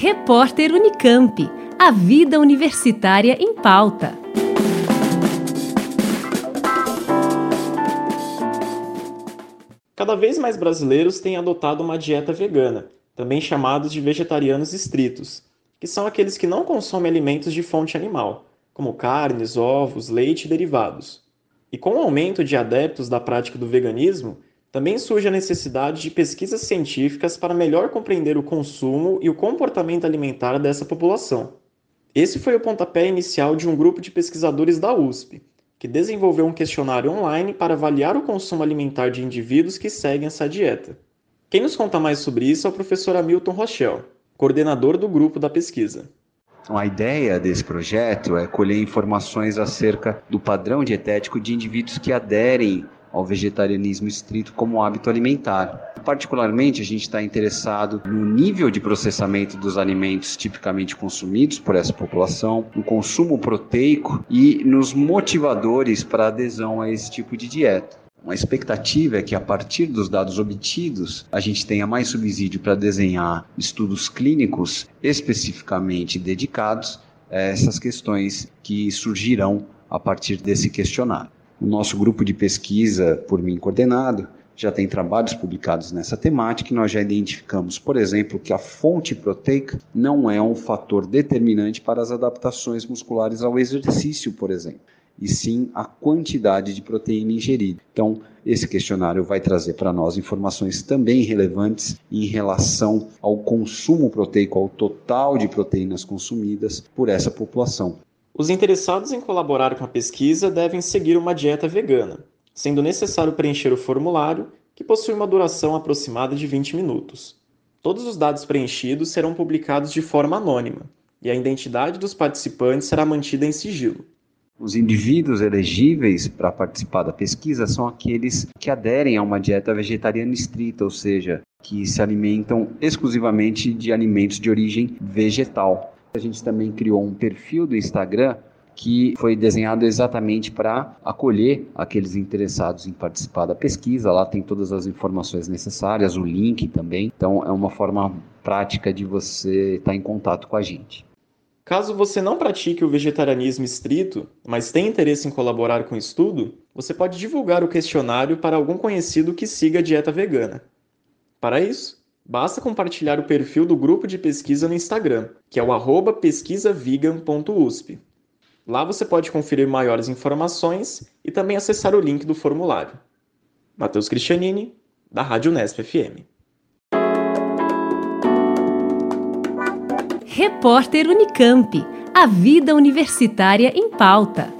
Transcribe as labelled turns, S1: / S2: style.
S1: Repórter Unicamp. A vida universitária em pauta.
S2: Cada vez mais brasileiros têm adotado uma dieta vegana, também chamados de vegetarianos estritos, que são aqueles que não consomem alimentos de fonte animal, como carnes, ovos, leite e derivados. E com o aumento de adeptos da prática do veganismo, também surge a necessidade de pesquisas científicas para melhor compreender o consumo e o comportamento alimentar dessa população. Esse foi o pontapé inicial de um grupo de pesquisadores da USP, que desenvolveu um questionário online para avaliar o consumo alimentar de indivíduos que seguem essa dieta. Quem nos conta mais sobre isso é o professor Hamilton Rochelle, coordenador do grupo da pesquisa.
S3: Então, a ideia desse projeto é colher informações acerca do padrão dietético de indivíduos que aderem ao vegetarianismo estrito como hábito alimentar. Particularmente, a gente está interessado no nível de processamento dos alimentos tipicamente consumidos por essa população, no consumo proteico e nos motivadores para adesão a esse tipo de dieta. Uma expectativa é que, a partir dos dados obtidos, a gente tenha mais subsídio para desenhar estudos clínicos especificamente dedicados a essas questões que surgirão a partir desse questionário. O nosso grupo de pesquisa, por mim coordenado, já tem trabalhos publicados nessa temática e nós já identificamos, por exemplo, que a fonte proteica não é um fator determinante para as adaptações musculares ao exercício, por exemplo, e sim a quantidade de proteína ingerida. Então, esse questionário vai trazer para nós informações também relevantes em relação ao consumo proteico, ao total de proteínas consumidas por essa população.
S2: Os interessados em colaborar com a pesquisa devem seguir uma dieta vegana, sendo necessário preencher o formulário, que possui uma duração aproximada de 20 minutos. Todos os dados preenchidos serão publicados de forma anônima, e a identidade dos participantes será mantida em sigilo.
S3: Os indivíduos elegíveis para participar da pesquisa são aqueles que aderem a uma dieta vegetariana estrita, ou seja, que se alimentam exclusivamente de alimentos de origem vegetal. A gente também criou um perfil do Instagram que foi desenhado exatamente para acolher aqueles interessados em participar da pesquisa. Lá tem todas as informações necessárias, o link também. Então é uma forma prática de você estar em contato com a gente.
S2: Caso você não pratique o vegetarianismo estrito, mas tenha interesse em colaborar com o estudo, você pode divulgar o questionário para algum conhecido que siga a dieta vegana. Para isso, Basta compartilhar o perfil do grupo de pesquisa no Instagram, que é o pesquisavegan.usp. Lá você pode conferir maiores informações e também acessar o link do formulário. Matheus Cristianini, da Rádio Nesp FM.
S1: Repórter Unicamp. A vida universitária em pauta.